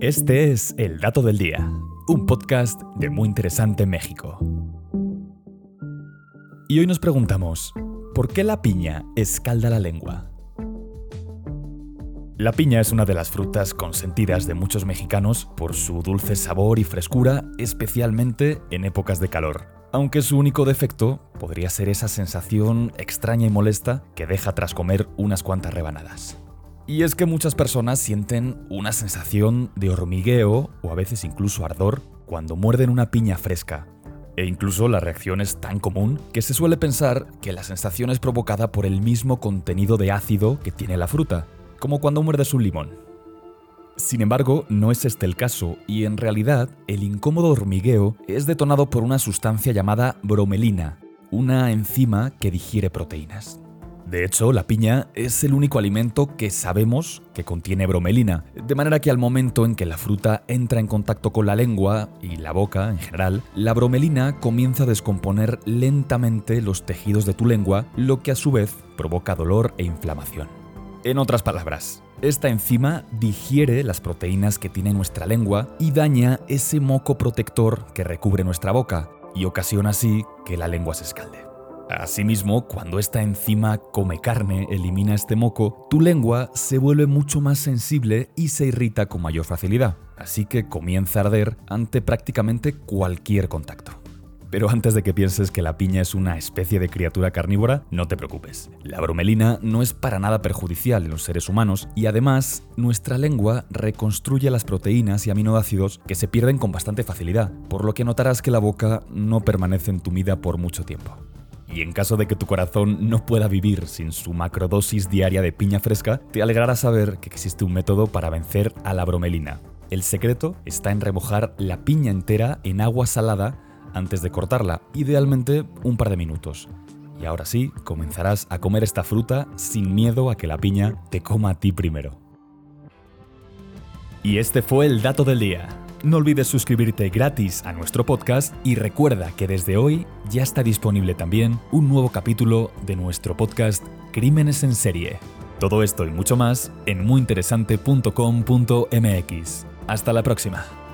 Este es El Dato del Día, un podcast de Muy Interesante México. Y hoy nos preguntamos, ¿por qué la piña escalda la lengua? La piña es una de las frutas consentidas de muchos mexicanos por su dulce sabor y frescura, especialmente en épocas de calor. Aunque su único defecto podría ser esa sensación extraña y molesta que deja tras comer unas cuantas rebanadas. Y es que muchas personas sienten una sensación de hormigueo o a veces incluso ardor cuando muerden una piña fresca. E incluso la reacción es tan común que se suele pensar que la sensación es provocada por el mismo contenido de ácido que tiene la fruta, como cuando muerdes un limón. Sin embargo, no es este el caso, y en realidad el incómodo hormigueo es detonado por una sustancia llamada bromelina, una enzima que digiere proteínas. De hecho, la piña es el único alimento que sabemos que contiene bromelina, de manera que al momento en que la fruta entra en contacto con la lengua y la boca en general, la bromelina comienza a descomponer lentamente los tejidos de tu lengua, lo que a su vez provoca dolor e inflamación. En otras palabras, esta enzima digiere las proteínas que tiene nuestra lengua y daña ese moco protector que recubre nuestra boca, y ocasiona así que la lengua se escalde. Asimismo, cuando esta enzima come carne, elimina este moco, tu lengua se vuelve mucho más sensible y se irrita con mayor facilidad, así que comienza a arder ante prácticamente cualquier contacto. Pero antes de que pienses que la piña es una especie de criatura carnívora, no te preocupes. La bromelina no es para nada perjudicial en los seres humanos y además nuestra lengua reconstruye las proteínas y aminoácidos que se pierden con bastante facilidad, por lo que notarás que la boca no permanece entumida por mucho tiempo. Y en caso de que tu corazón no pueda vivir sin su macrodosis diaria de piña fresca, te alegrará saber que existe un método para vencer a la bromelina. El secreto está en remojar la piña entera en agua salada antes de cortarla, idealmente un par de minutos. Y ahora sí, comenzarás a comer esta fruta sin miedo a que la piña te coma a ti primero. Y este fue el dato del día. No olvides suscribirte gratis a nuestro podcast y recuerda que desde hoy ya está disponible también un nuevo capítulo de nuestro podcast Crímenes en serie. Todo esto y mucho más en muyinteresante.com.mx. Hasta la próxima.